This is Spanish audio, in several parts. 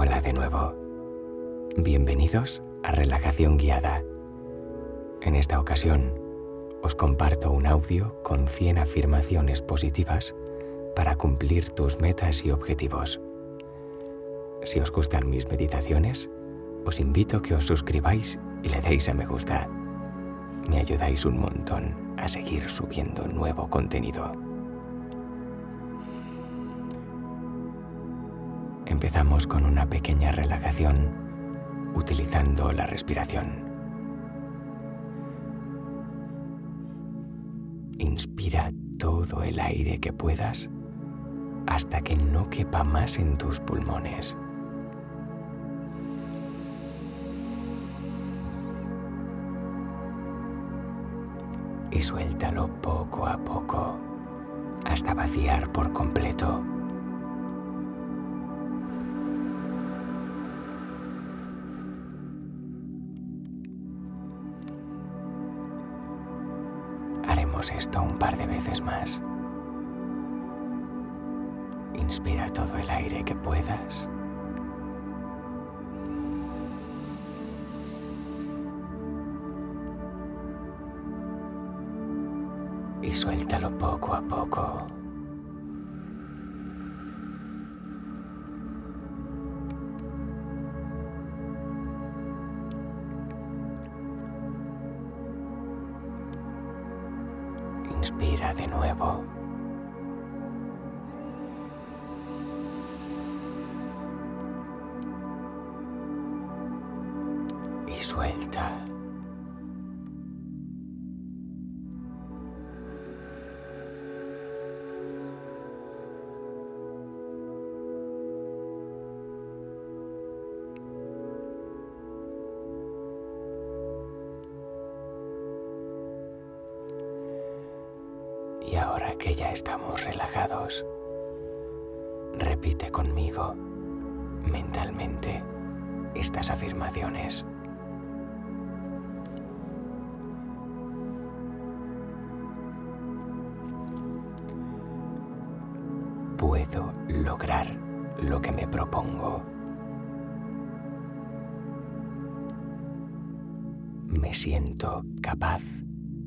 Hola de nuevo. Bienvenidos a Relajación Guiada. En esta ocasión, os comparto un audio con 100 afirmaciones positivas para cumplir tus metas y objetivos. Si os gustan mis meditaciones, os invito a que os suscribáis y le deis a me gusta. Me ayudáis un montón a seguir subiendo nuevo contenido. Empezamos con una pequeña relajación utilizando la respiración. Inspira todo el aire que puedas hasta que no quepa más en tus pulmones. Y suéltalo poco a poco hasta vaciar por completo. Un par de veces más. Inspira todo el aire que puedas. Y suéltalo poco a poco. Y ahora que ya estamos relajados, repite conmigo mentalmente estas afirmaciones. Siento capaz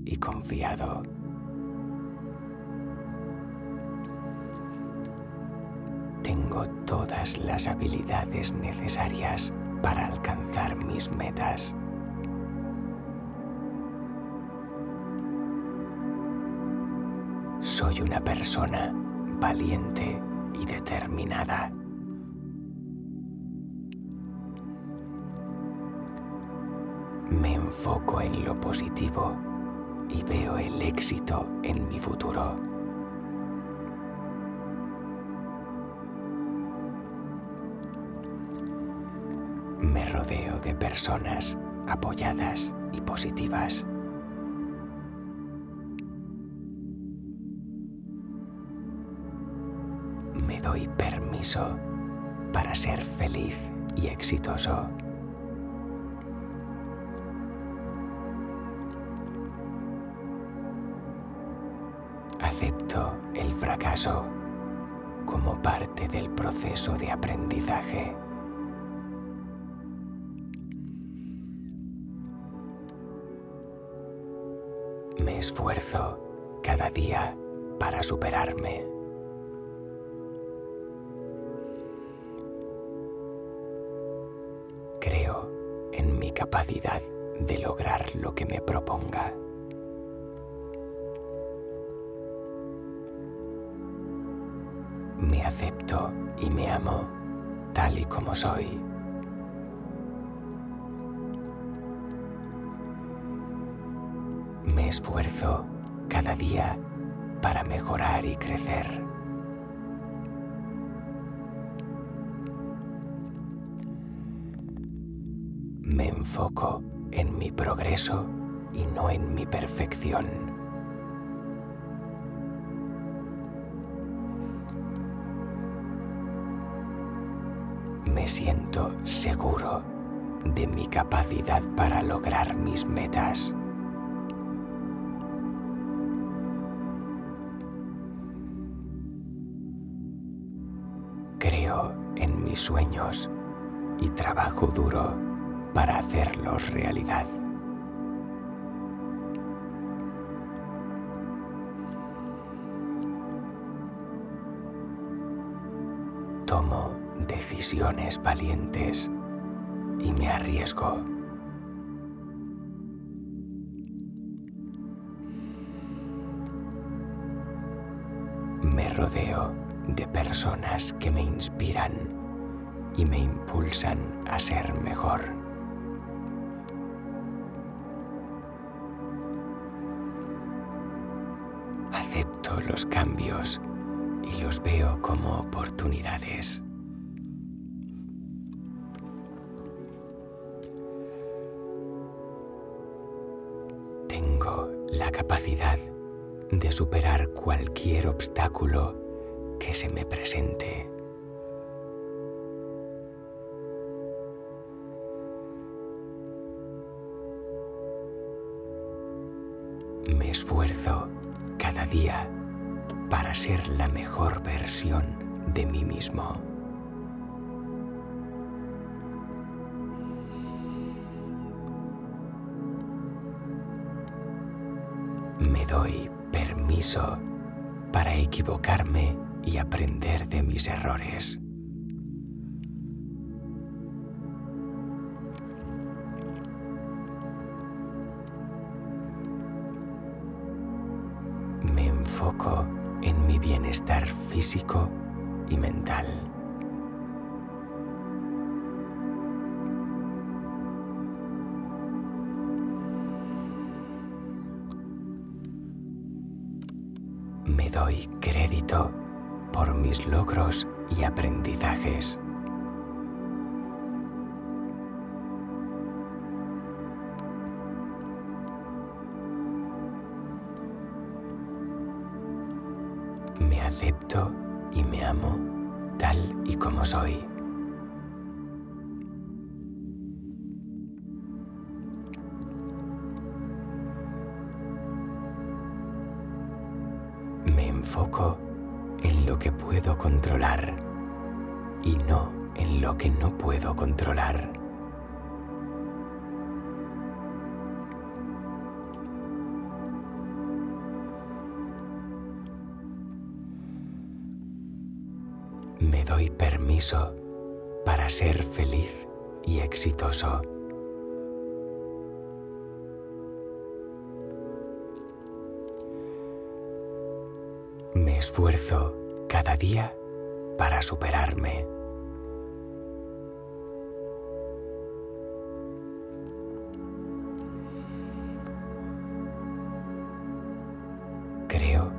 y confiado. Tengo todas las habilidades necesarias para alcanzar mis metas. Soy una persona valiente y determinada. Enfoco en lo positivo y veo el éxito en mi futuro. Me rodeo de personas apoyadas y positivas. Me doy permiso para ser feliz y exitoso. Acepto el fracaso como parte del proceso de aprendizaje. Me esfuerzo cada día para superarme. Creo en mi capacidad de lograr lo que me proponga. Acepto y me amo tal y como soy. Me esfuerzo cada día para mejorar y crecer. Me enfoco en mi progreso y no en mi perfección. Me siento seguro de mi capacidad para lograr mis metas. Creo en mis sueños y trabajo duro para hacerlos realidad. Valientes y me arriesgo. Me rodeo de personas que me inspiran y me impulsan a ser mejor. Acepto los cambios y los veo como oportunidades. Capacidad de superar cualquier obstáculo que se me presente. Me esfuerzo cada día para ser la mejor versión de mí mismo. Para equivocarme y aprender de mis errores. Me enfoco en mi bienestar físico y mental. Crédito por mis logros y aprendizajes. Me acepto y me amo tal y como soy. Enfoco en lo que puedo controlar y no en lo que no puedo controlar. Me doy permiso para ser feliz y exitoso. Me esfuerzo cada día para superarme. Creo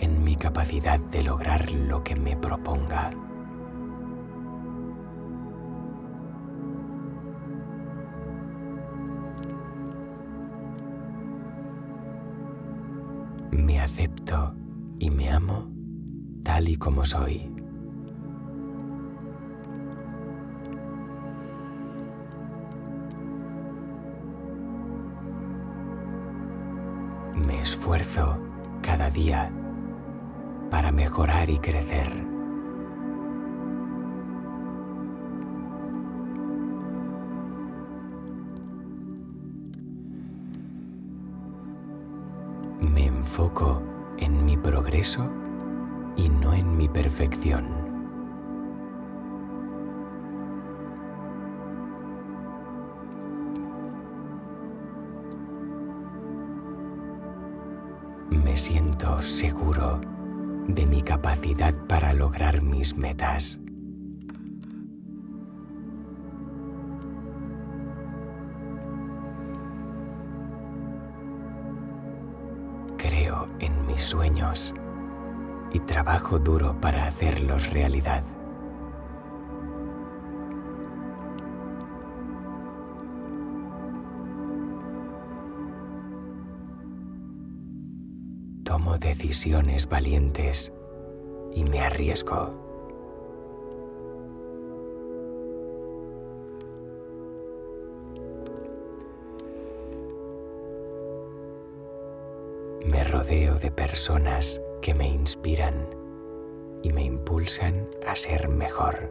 en mi capacidad de lograr lo que me proponga. Me acepto y me amo tal y como soy. Me esfuerzo cada día para mejorar y crecer. Y no en mi perfección. Me siento seguro de mi capacidad para lograr mis metas. Creo en mis sueños y trabajo duro para hacerlos realidad. Tomo decisiones valientes y me arriesgo. Me rodeo de personas que me inspiran y me impulsan a ser mejor.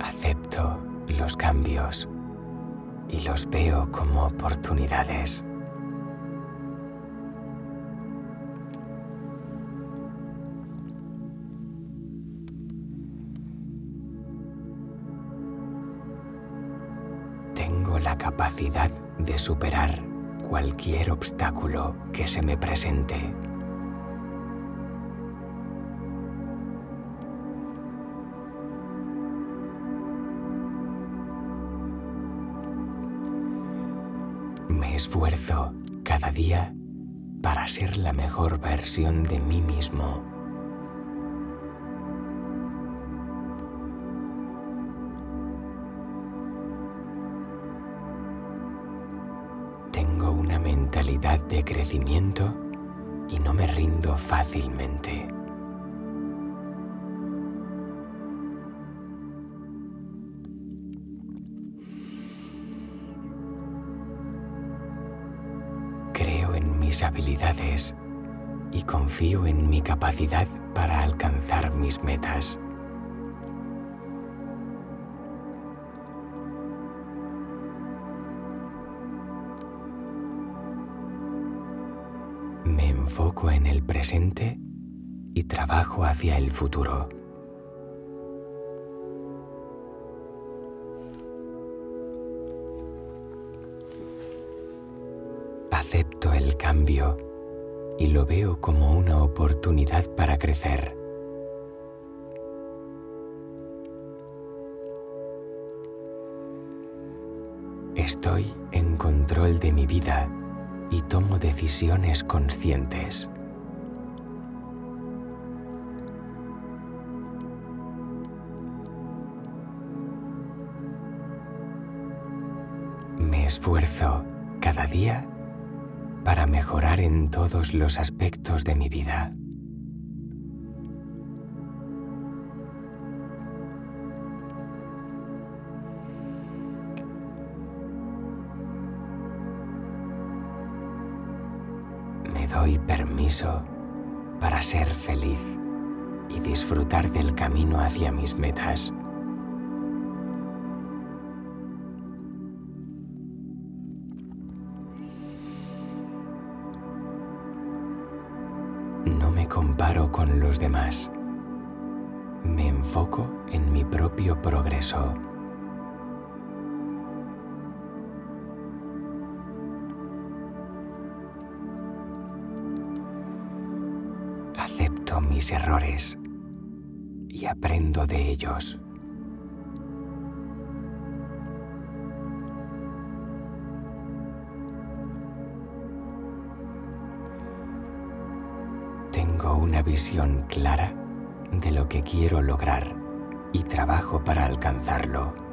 Acepto los cambios y los veo como oportunidades. Capacidad de superar cualquier obstáculo que se me presente. Me esfuerzo cada día para ser la mejor versión de mí mismo. De crecimiento y no me rindo fácilmente. Creo en mis habilidades y confío en mi capacidad para alcanzar mis metas. Me enfoco en el presente y trabajo hacia el futuro. Acepto el cambio y lo veo como una oportunidad para crecer. Estoy en control de mi vida y tomo decisiones conscientes. Me esfuerzo cada día para mejorar en todos los aspectos de mi vida. Para ser feliz y disfrutar del camino hacia mis metas. No me comparo con los demás. Me enfoco en mi propio progreso. Mis errores y aprendo de ellos. Tengo una visión clara de lo que quiero lograr y trabajo para alcanzarlo.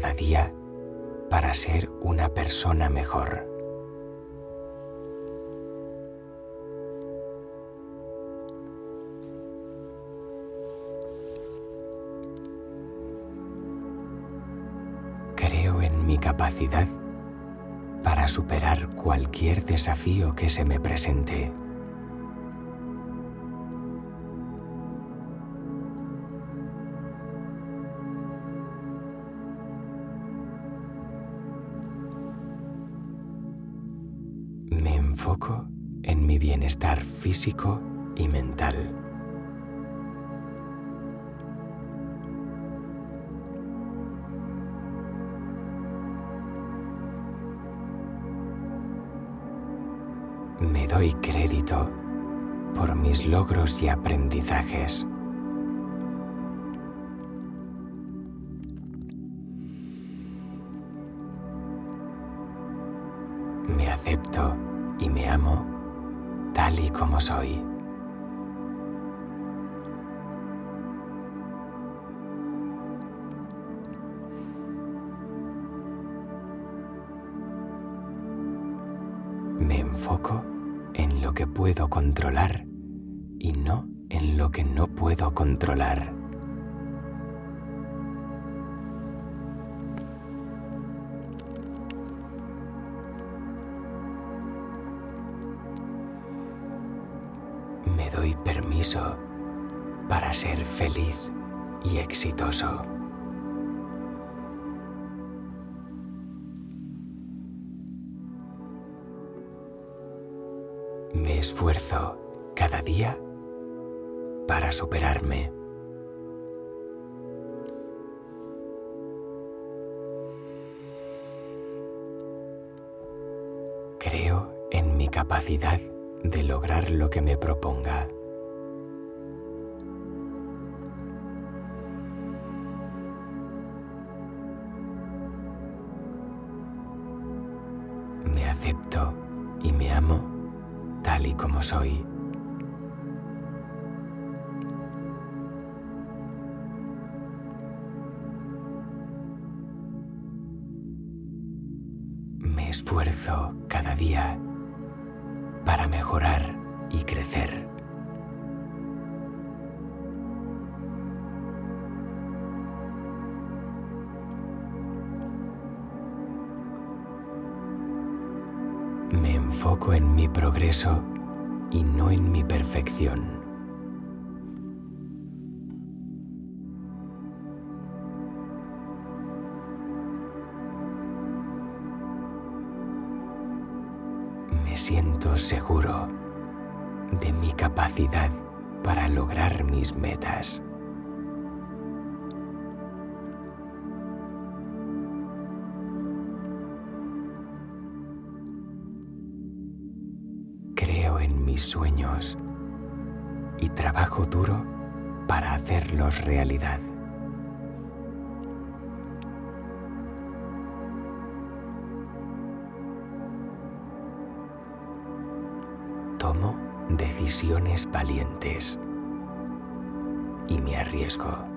cada día para ser una persona mejor. Creo en mi capacidad para superar cualquier desafío que se me presente. Enfoco en mi bienestar físico y mental. Me doy crédito por mis logros y aprendizajes. Que puedo controlar y no en lo que no puedo controlar. Me doy permiso para ser feliz y exitoso. Esfuerzo cada día para superarme. Creo en mi capacidad de lograr lo que me proponga. Me acepto y me amo tal y como soy. Me esfuerzo cada día para mejorar y crecer. En mi progreso y no en mi perfección. Me siento seguro de mi capacidad para lograr mis metas. Mis sueños y trabajo duro para hacerlos realidad. Tomo decisiones valientes y me arriesgo.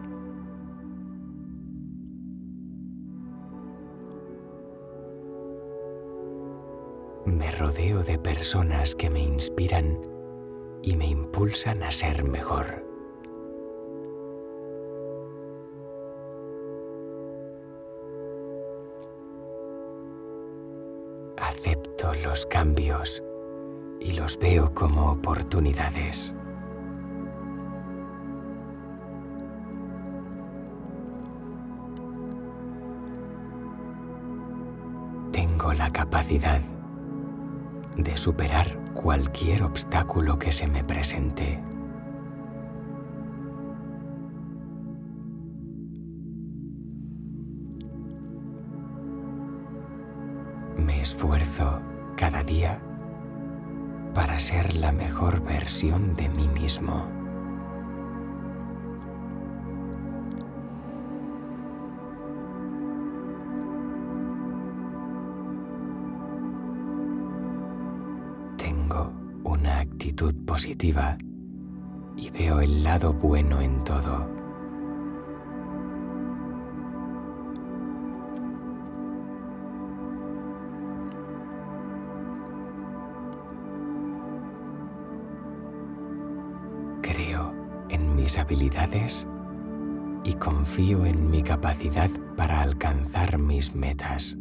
Rodeo de personas que me inspiran y me impulsan a ser mejor. Acepto los cambios y los veo como oportunidades. Tengo la capacidad de superar cualquier obstáculo que se me presente. Me esfuerzo cada día para ser la mejor versión de mí mismo. Positiva y veo el lado bueno en todo. Creo en mis habilidades y confío en mi capacidad para alcanzar mis metas.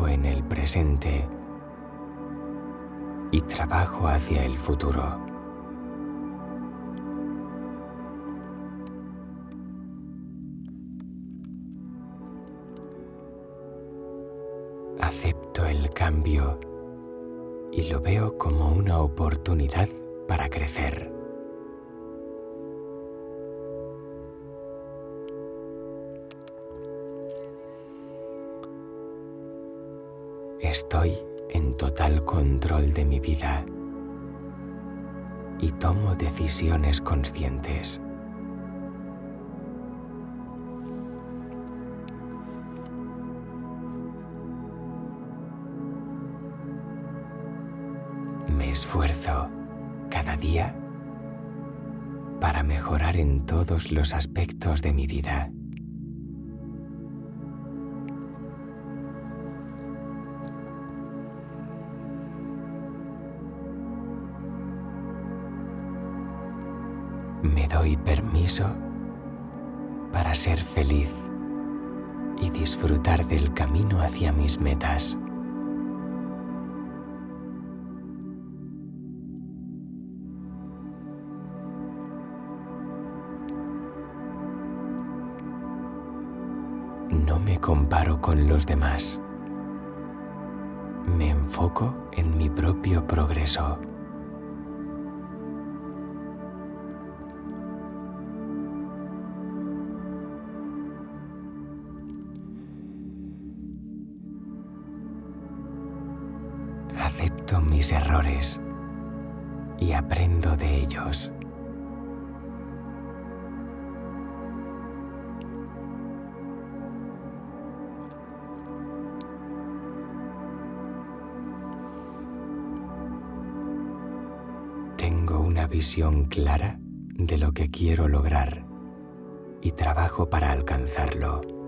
En el presente y trabajo hacia el futuro. Acepto el cambio y lo veo como una oportunidad para crecer. Estoy en total control de mi vida y tomo decisiones conscientes. Me esfuerzo cada día para mejorar en todos los aspectos de mi vida. Permiso para ser feliz y disfrutar del camino hacia mis metas. No me comparo con los demás. Me enfoco en mi propio progreso. Mis errores y aprendo de ellos. Tengo una visión clara de lo que quiero lograr y trabajo para alcanzarlo.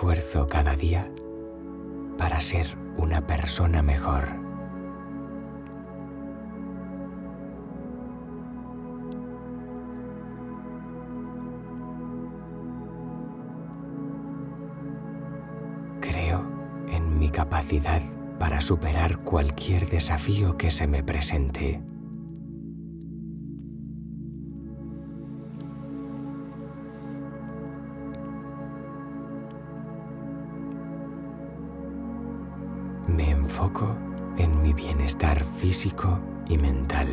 Esfuerzo cada día para ser una persona mejor. Creo en mi capacidad para superar cualquier desafío que se me presente. Físico y mental.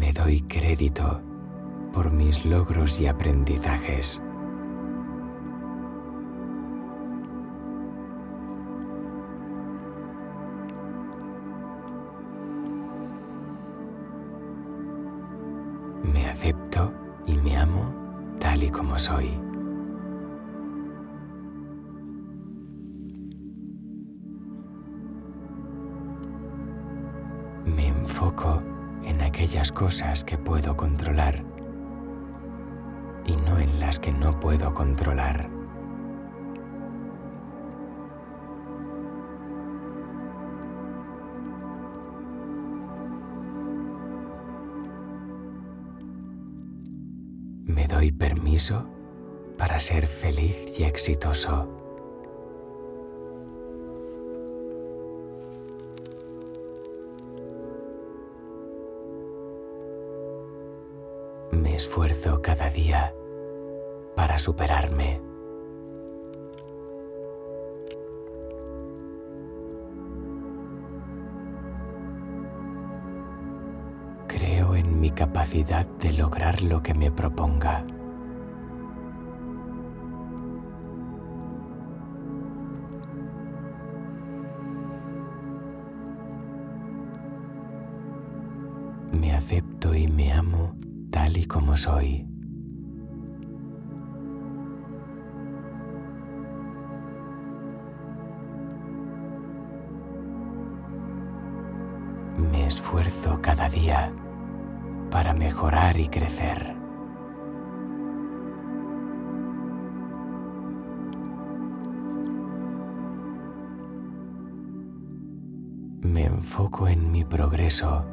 Me doy crédito por mis logros y aprendizajes. Me acepto y me amo tal y como soy. Me enfoco en aquellas cosas que puedo controlar y no en las que no puedo controlar. Para ser feliz y exitoso. Me esfuerzo cada día para superarme. mi capacidad de lograr lo que me proponga. Me esfuerzo cada día para mejorar y crecer. Me enfoco en mi progreso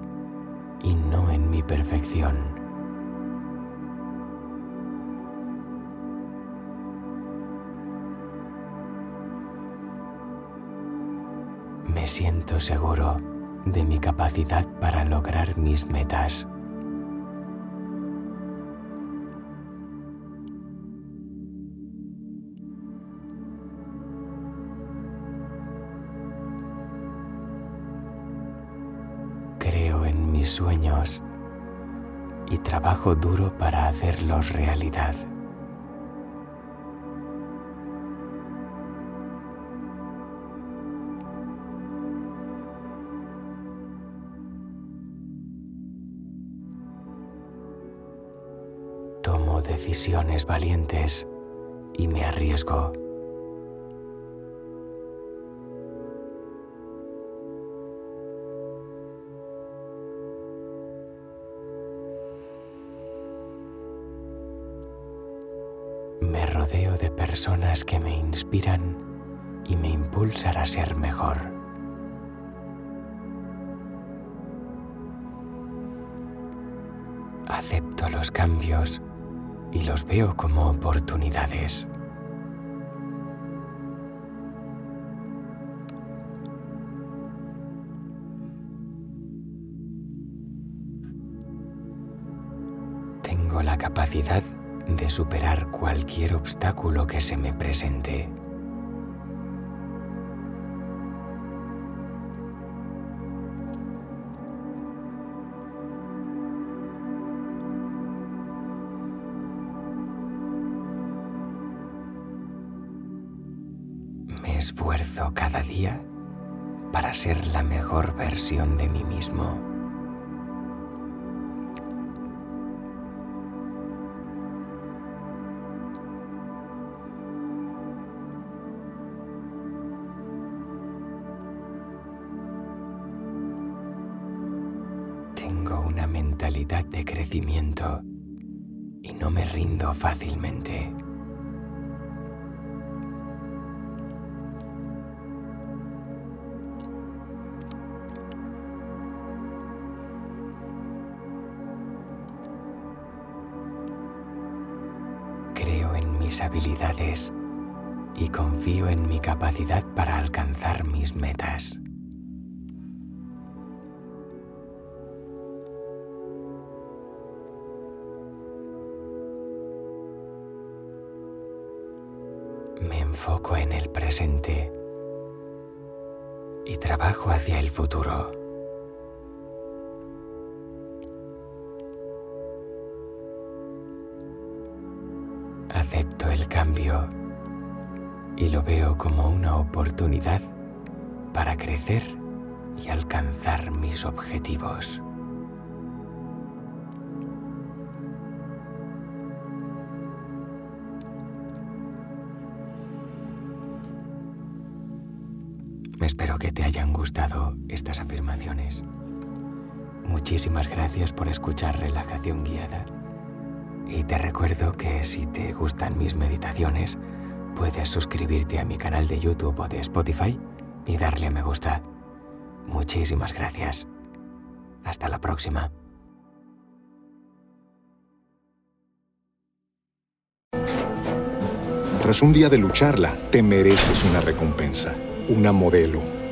y no en mi perfección. Me siento seguro de mi capacidad para lograr mis metas. Creo en mis sueños y trabajo duro para hacerlos realidad. Decisiones valientes y me arriesgo. Me rodeo de personas que me inspiran y me impulsan a ser mejor. Acepto los cambios y los veo como oportunidades. Tengo la capacidad de superar cualquier obstáculo que se me presente. Ser la mejor versión de mí mismo. Tengo una mentalidad de crecimiento y no me rindo fácilmente. Y confío en mi capacidad para alcanzar mis metas. Me enfoco en el presente y trabajo hacia el futuro. Cambio y lo veo como una oportunidad para crecer y alcanzar mis objetivos. Espero que te hayan gustado estas afirmaciones. Muchísimas gracias por escuchar Relajación Guiada. Y te recuerdo que si te gustan mis meditaciones, puedes suscribirte a mi canal de YouTube o de Spotify y darle a me gusta. Muchísimas gracias. Hasta la próxima. Tras un día de lucharla, te mereces una recompensa, una modelo,